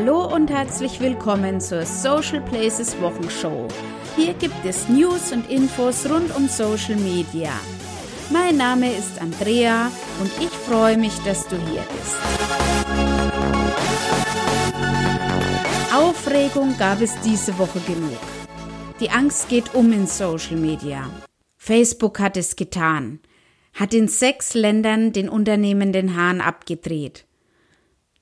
Hallo und herzlich willkommen zur Social Places Wochenshow. Hier gibt es News und Infos rund um Social Media. Mein Name ist Andrea und ich freue mich, dass du hier bist. Aufregung gab es diese Woche genug. Die Angst geht um in Social Media. Facebook hat es getan, hat in sechs Ländern den Unternehmen den Hahn abgedreht.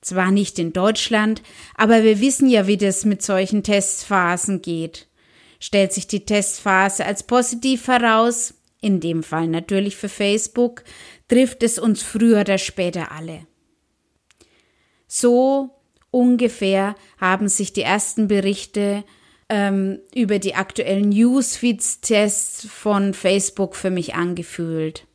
Zwar nicht in Deutschland, aber wir wissen ja, wie das mit solchen Testphasen geht. Stellt sich die Testphase als positiv heraus, in dem Fall natürlich für Facebook, trifft es uns früher oder später alle. So ungefähr haben sich die ersten Berichte ähm, über die aktuellen Newsfeeds-Tests von Facebook für mich angefühlt.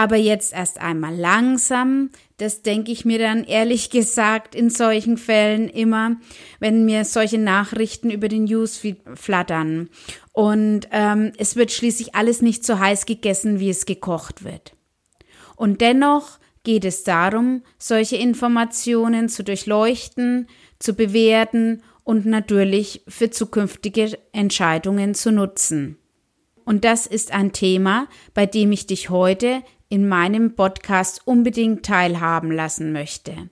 Aber jetzt erst einmal langsam, das denke ich mir dann ehrlich gesagt in solchen Fällen immer, wenn mir solche Nachrichten über den Newsfeed flattern. Und ähm, es wird schließlich alles nicht so heiß gegessen, wie es gekocht wird. Und dennoch geht es darum, solche Informationen zu durchleuchten, zu bewerten und natürlich für zukünftige Entscheidungen zu nutzen. Und das ist ein Thema, bei dem ich dich heute in meinem Podcast unbedingt teilhaben lassen möchte.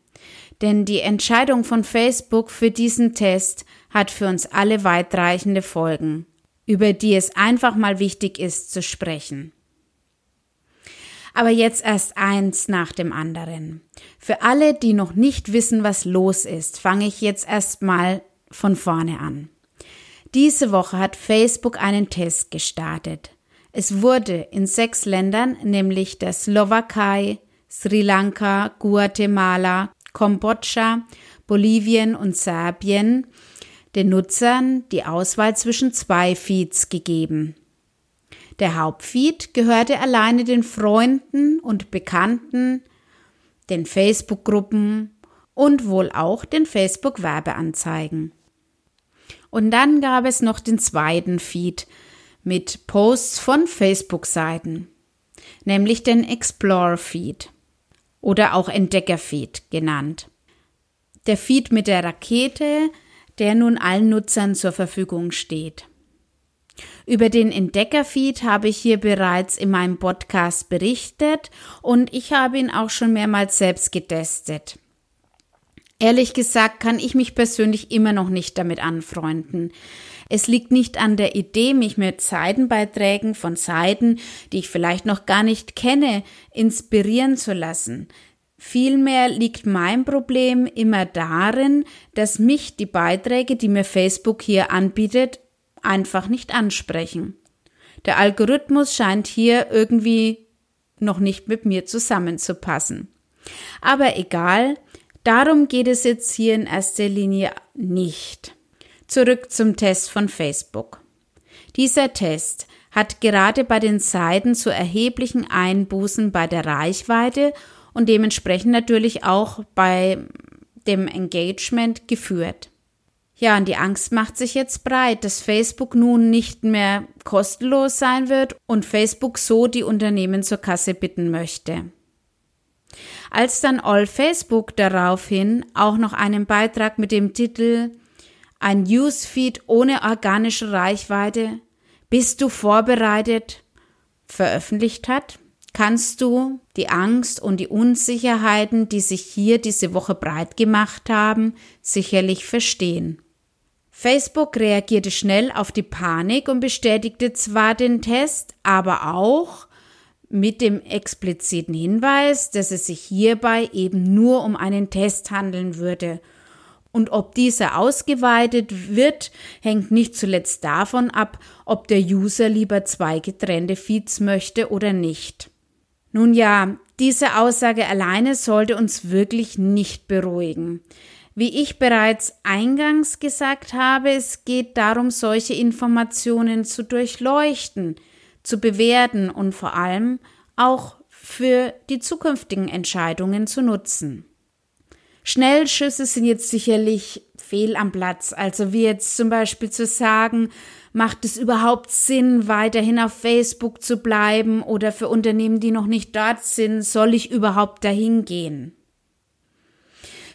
Denn die Entscheidung von Facebook für diesen Test hat für uns alle weitreichende Folgen, über die es einfach mal wichtig ist zu sprechen. Aber jetzt erst eins nach dem anderen. Für alle, die noch nicht wissen, was los ist, fange ich jetzt erstmal von vorne an. Diese Woche hat Facebook einen Test gestartet. Es wurde in sechs Ländern, nämlich der Slowakei, Sri Lanka, Guatemala, Kambodscha, Bolivien und Serbien, den Nutzern die Auswahl zwischen zwei Feeds gegeben. Der Hauptfeed gehörte alleine den Freunden und Bekannten, den Facebook-Gruppen und wohl auch den Facebook-Werbeanzeigen. Und dann gab es noch den zweiten Feed mit Posts von Facebook-Seiten, nämlich den Explore-Feed oder auch Entdecker-Feed genannt. Der Feed mit der Rakete, der nun allen Nutzern zur Verfügung steht. Über den Entdecker-Feed habe ich hier bereits in meinem Podcast berichtet und ich habe ihn auch schon mehrmals selbst getestet. Ehrlich gesagt kann ich mich persönlich immer noch nicht damit anfreunden. Es liegt nicht an der Idee, mich mit Seitenbeiträgen von Seiten, die ich vielleicht noch gar nicht kenne, inspirieren zu lassen. Vielmehr liegt mein Problem immer darin, dass mich die Beiträge, die mir Facebook hier anbietet, einfach nicht ansprechen. Der Algorithmus scheint hier irgendwie noch nicht mit mir zusammenzupassen. Aber egal, Darum geht es jetzt hier in erster Linie nicht. Zurück zum Test von Facebook. Dieser Test hat gerade bei den Seiten zu erheblichen Einbußen bei der Reichweite und dementsprechend natürlich auch bei dem Engagement geführt. Ja, und die Angst macht sich jetzt breit, dass Facebook nun nicht mehr kostenlos sein wird und Facebook so die Unternehmen zur Kasse bitten möchte. Als dann All Facebook daraufhin auch noch einen Beitrag mit dem Titel Ein Newsfeed ohne organische Reichweite Bist du vorbereitet veröffentlicht hat, kannst du die Angst und die Unsicherheiten, die sich hier diese Woche breit gemacht haben, sicherlich verstehen. Facebook reagierte schnell auf die Panik und bestätigte zwar den Test, aber auch, mit dem expliziten Hinweis, dass es sich hierbei eben nur um einen Test handeln würde. Und ob dieser ausgeweitet wird, hängt nicht zuletzt davon ab, ob der User lieber zwei getrennte Feeds möchte oder nicht. Nun ja, diese Aussage alleine sollte uns wirklich nicht beruhigen. Wie ich bereits eingangs gesagt habe, es geht darum, solche Informationen zu durchleuchten, zu bewerten und vor allem auch für die zukünftigen Entscheidungen zu nutzen. Schnellschüsse sind jetzt sicherlich fehl am Platz. Also wie jetzt zum Beispiel zu sagen, macht es überhaupt Sinn, weiterhin auf Facebook zu bleiben oder für Unternehmen, die noch nicht dort sind, soll ich überhaupt dahin gehen?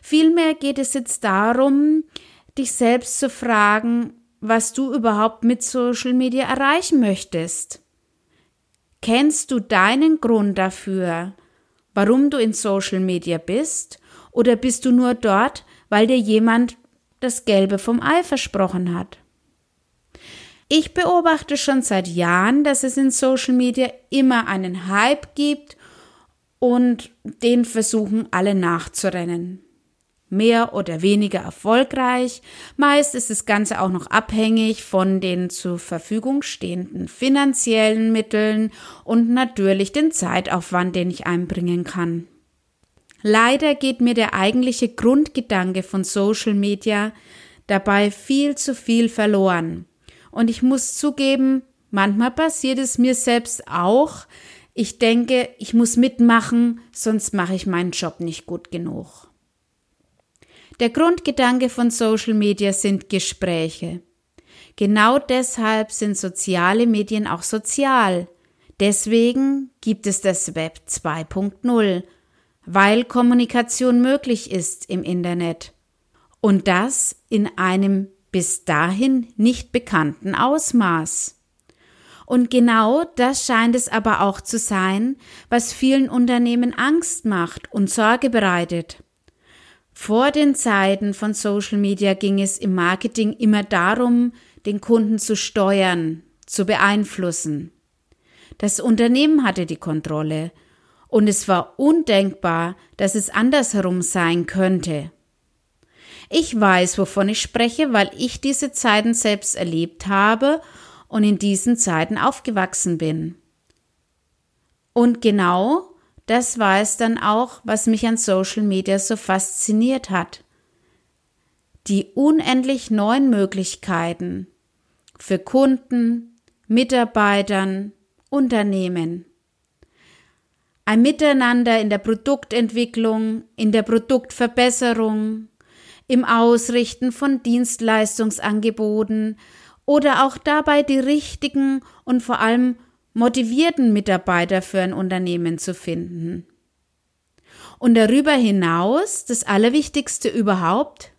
Vielmehr geht es jetzt darum, dich selbst zu fragen, was du überhaupt mit Social Media erreichen möchtest. Kennst du deinen Grund dafür, warum du in Social Media bist? Oder bist du nur dort, weil dir jemand das Gelbe vom Ei versprochen hat? Ich beobachte schon seit Jahren, dass es in Social Media immer einen Hype gibt und den versuchen alle nachzurennen. Mehr oder weniger erfolgreich. Meist ist das Ganze auch noch abhängig von den zur Verfügung stehenden finanziellen Mitteln und natürlich den Zeitaufwand, den ich einbringen kann. Leider geht mir der eigentliche Grundgedanke von Social Media dabei viel zu viel verloren. Und ich muss zugeben, manchmal passiert es mir selbst auch, ich denke, ich muss mitmachen, sonst mache ich meinen Job nicht gut genug. Der Grundgedanke von Social Media sind Gespräche. Genau deshalb sind soziale Medien auch sozial. Deswegen gibt es das Web 2.0, weil Kommunikation möglich ist im Internet. Und das in einem bis dahin nicht bekannten Ausmaß. Und genau das scheint es aber auch zu sein, was vielen Unternehmen Angst macht und Sorge bereitet. Vor den Zeiten von Social Media ging es im Marketing immer darum, den Kunden zu steuern, zu beeinflussen. Das Unternehmen hatte die Kontrolle und es war undenkbar, dass es andersherum sein könnte. Ich weiß, wovon ich spreche, weil ich diese Zeiten selbst erlebt habe und in diesen Zeiten aufgewachsen bin. Und genau das war es dann auch, was mich an Social Media so fasziniert hat. Die unendlich neuen Möglichkeiten für Kunden, Mitarbeitern, Unternehmen. Ein Miteinander in der Produktentwicklung, in der Produktverbesserung, im Ausrichten von Dienstleistungsangeboten, oder auch dabei die richtigen und vor allem motivierten Mitarbeiter für ein Unternehmen zu finden. Und darüber hinaus, das Allerwichtigste überhaupt,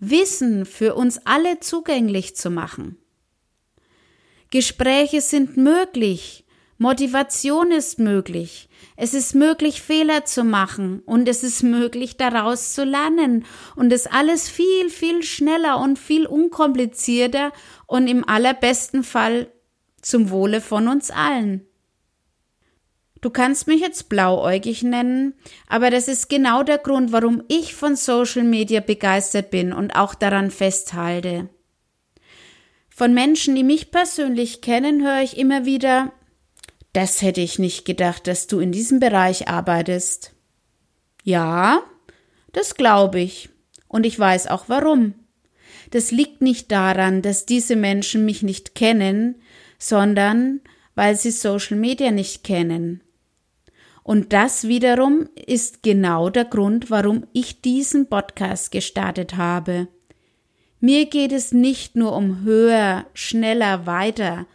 Wissen für uns alle zugänglich zu machen. Gespräche sind möglich, Motivation ist möglich, es ist möglich, Fehler zu machen und es ist möglich, daraus zu lernen und es alles viel, viel schneller und viel unkomplizierter und im allerbesten Fall zum Wohle von uns allen. Du kannst mich jetzt blauäugig nennen, aber das ist genau der Grund, warum ich von Social Media begeistert bin und auch daran festhalte. Von Menschen, die mich persönlich kennen, höre ich immer wieder, das hätte ich nicht gedacht, dass du in diesem Bereich arbeitest. Ja, das glaube ich. Und ich weiß auch warum. Das liegt nicht daran, dass diese Menschen mich nicht kennen, sondern weil sie Social Media nicht kennen. Und das wiederum ist genau der Grund, warum ich diesen Podcast gestartet habe. Mir geht es nicht nur um höher, schneller, weiter.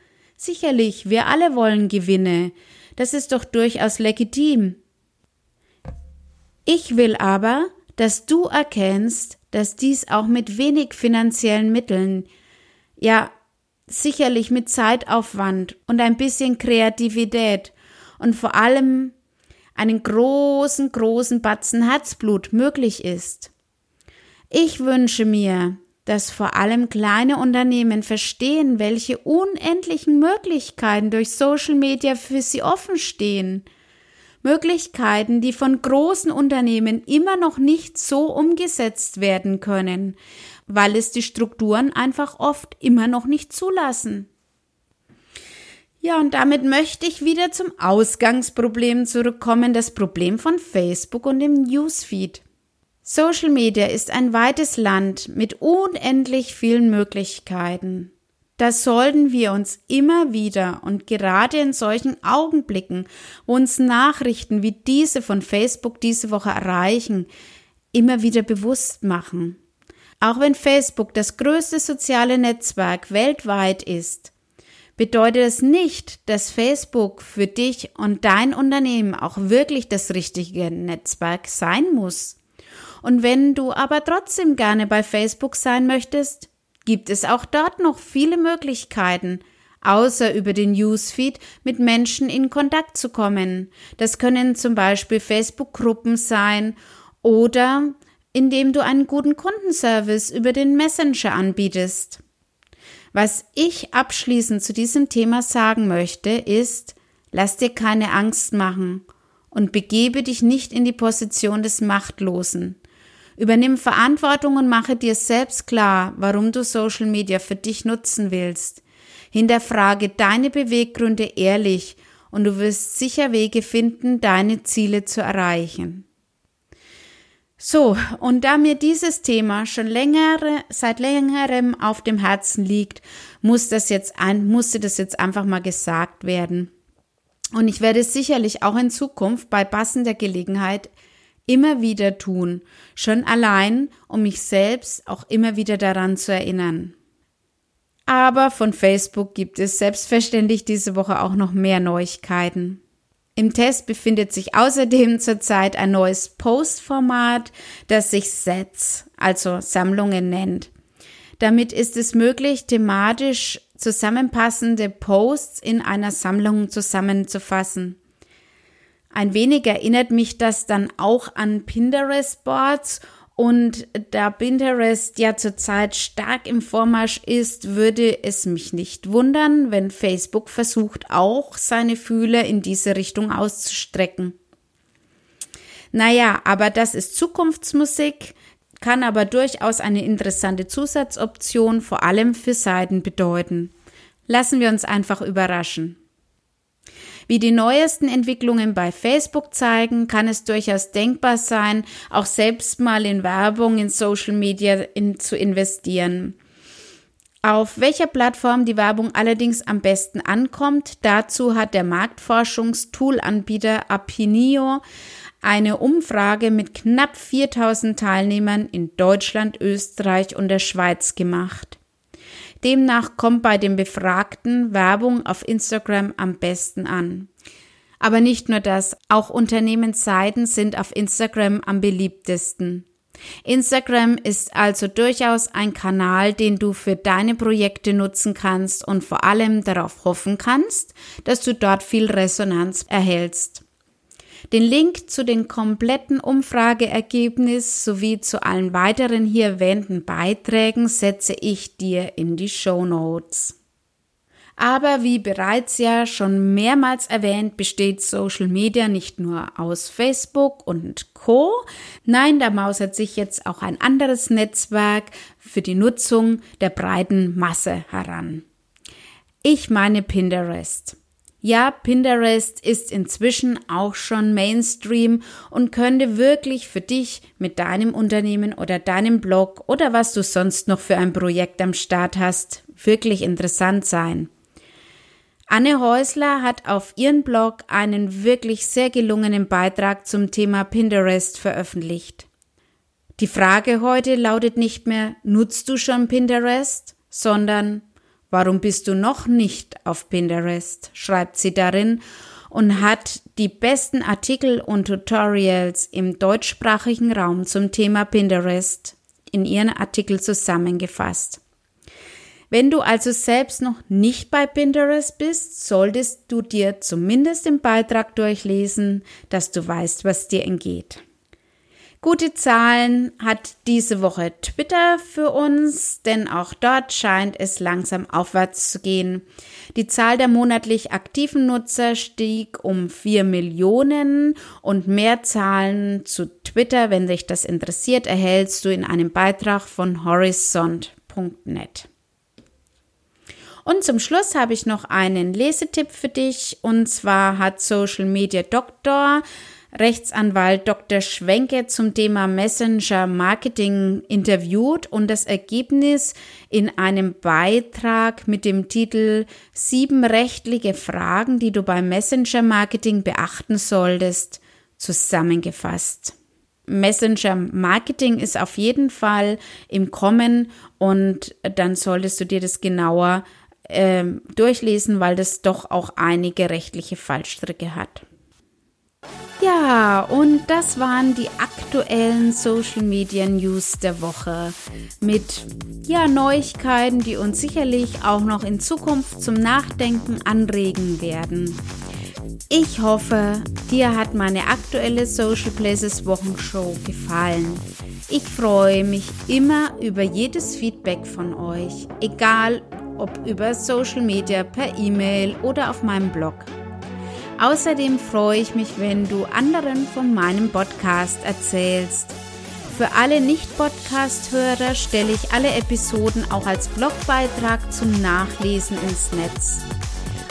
Sicherlich, wir alle wollen Gewinne. Das ist doch durchaus legitim. Ich will aber, dass du erkennst, dass dies auch mit wenig finanziellen Mitteln, ja, sicherlich mit Zeitaufwand und ein bisschen Kreativität und vor allem einen großen, großen Batzen Herzblut möglich ist. Ich wünsche mir, dass vor allem kleine Unternehmen verstehen, welche unendlichen Möglichkeiten durch Social Media für sie offen stehen – Möglichkeiten, die von großen Unternehmen immer noch nicht so umgesetzt werden können, weil es die Strukturen einfach oft immer noch nicht zulassen. Ja, und damit möchte ich wieder zum Ausgangsproblem zurückkommen, das Problem von Facebook und dem Newsfeed. Social Media ist ein weites Land mit unendlich vielen Möglichkeiten. Das sollten wir uns immer wieder und gerade in solchen Augenblicken, wo uns Nachrichten wie diese von Facebook diese Woche erreichen, immer wieder bewusst machen. Auch wenn Facebook das größte soziale Netzwerk weltweit ist, bedeutet es nicht, dass Facebook für dich und dein Unternehmen auch wirklich das richtige Netzwerk sein muss. Und wenn du aber trotzdem gerne bei Facebook sein möchtest, gibt es auch dort noch viele Möglichkeiten, außer über den Newsfeed mit Menschen in Kontakt zu kommen. Das können zum Beispiel Facebook-Gruppen sein oder indem du einen guten Kundenservice über den Messenger anbietest. Was ich abschließend zu diesem Thema sagen möchte, ist, lass dir keine Angst machen und begebe dich nicht in die Position des Machtlosen. Übernimm Verantwortung und mache dir selbst klar, warum du Social Media für dich nutzen willst. Hinterfrage deine Beweggründe ehrlich und du wirst sicher Wege finden, deine Ziele zu erreichen. So, und da mir dieses Thema schon längere, seit längerem auf dem Herzen liegt, muss das jetzt ein, musste das jetzt einfach mal gesagt werden. Und ich werde es sicherlich auch in Zukunft bei passender Gelegenheit immer wieder tun, schon allein, um mich selbst auch immer wieder daran zu erinnern. Aber von Facebook gibt es selbstverständlich diese Woche auch noch mehr Neuigkeiten. Im Test befindet sich außerdem zurzeit ein neues Postformat, das sich Sets, also Sammlungen nennt. Damit ist es möglich, thematisch zusammenpassende Posts in einer Sammlung zusammenzufassen. Ein wenig erinnert mich das dann auch an Pinterest-Boards und da Pinterest ja zurzeit stark im Vormarsch ist, würde es mich nicht wundern, wenn Facebook versucht, auch seine Fühler in diese Richtung auszustrecken. Naja, aber das ist Zukunftsmusik, kann aber durchaus eine interessante Zusatzoption vor allem für Seiten bedeuten. Lassen wir uns einfach überraschen. Wie die neuesten Entwicklungen bei Facebook zeigen, kann es durchaus denkbar sein, auch selbst mal in Werbung in Social Media in, zu investieren. Auf welcher Plattform die Werbung allerdings am besten ankommt, dazu hat der Marktforschungstool-Anbieter Apinio eine Umfrage mit knapp 4000 Teilnehmern in Deutschland, Österreich und der Schweiz gemacht. Demnach kommt bei den Befragten Werbung auf Instagram am besten an. Aber nicht nur das, auch Unternehmensseiten sind auf Instagram am beliebtesten. Instagram ist also durchaus ein Kanal, den du für deine Projekte nutzen kannst und vor allem darauf hoffen kannst, dass du dort viel Resonanz erhältst. Den Link zu den kompletten Umfrageergebnis sowie zu allen weiteren hier erwähnten Beiträgen setze ich dir in die Show Notes. Aber wie bereits ja schon mehrmals erwähnt, besteht Social Media nicht nur aus Facebook und Co. Nein, da mausert sich jetzt auch ein anderes Netzwerk für die Nutzung der breiten Masse heran. Ich meine Pinterest. Ja, Pinterest ist inzwischen auch schon Mainstream und könnte wirklich für dich mit deinem Unternehmen oder deinem Blog oder was du sonst noch für ein Projekt am Start hast, wirklich interessant sein. Anne Häusler hat auf ihren Blog einen wirklich sehr gelungenen Beitrag zum Thema Pinterest veröffentlicht. Die Frage heute lautet nicht mehr, nutzt du schon Pinterest, sondern Warum bist du noch nicht auf Pinterest? schreibt sie darin und hat die besten Artikel und Tutorials im deutschsprachigen Raum zum Thema Pinterest in ihren Artikel zusammengefasst. Wenn du also selbst noch nicht bei Pinterest bist, solltest du dir zumindest den Beitrag durchlesen, dass du weißt, was dir entgeht. Gute Zahlen hat diese Woche Twitter für uns, denn auch dort scheint es langsam aufwärts zu gehen. Die Zahl der monatlich aktiven Nutzer stieg um vier Millionen und mehr Zahlen zu Twitter, wenn dich das interessiert, erhältst du in einem Beitrag von horizont.net. Und zum Schluss habe ich noch einen Lesetipp für dich und zwar hat Social Media Doctor Rechtsanwalt Dr. Schwenke zum Thema Messenger Marketing interviewt und das Ergebnis in einem Beitrag mit dem Titel Sieben rechtliche Fragen, die du beim Messenger Marketing beachten solltest, zusammengefasst. Messenger Marketing ist auf jeden Fall im Kommen und dann solltest du dir das genauer äh, durchlesen, weil das doch auch einige rechtliche Fallstricke hat. Ja, und das waren die aktuellen Social Media News der Woche mit ja Neuigkeiten, die uns sicherlich auch noch in Zukunft zum Nachdenken anregen werden. Ich hoffe, dir hat meine aktuelle Social Places Wochenshow gefallen. Ich freue mich immer über jedes Feedback von euch, egal ob über Social Media, per E-Mail oder auf meinem Blog. Außerdem freue ich mich, wenn du anderen von meinem Podcast erzählst. Für alle Nicht-Podcast-Hörer stelle ich alle Episoden auch als Blogbeitrag zum Nachlesen ins Netz.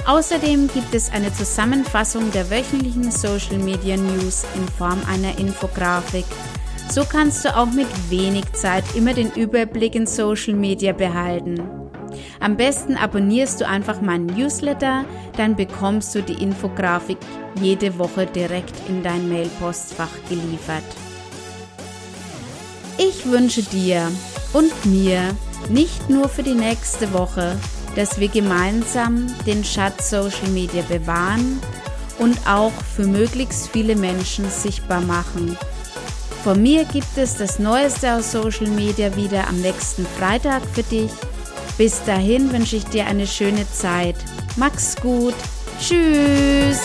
Außerdem gibt es eine Zusammenfassung der wöchentlichen Social Media News in Form einer Infografik. So kannst du auch mit wenig Zeit immer den Überblick in Social Media behalten. Am besten abonnierst du einfach meinen Newsletter, dann bekommst du die Infografik jede Woche direkt in dein Mailpostfach geliefert. Ich wünsche dir und mir nicht nur für die nächste Woche, dass wir gemeinsam den Schatz Social Media bewahren und auch für möglichst viele Menschen sichtbar machen. Von mir gibt es das Neueste aus Social Media wieder am nächsten Freitag für dich. Bis dahin wünsche ich dir eine schöne Zeit. Mach's gut. Tschüss.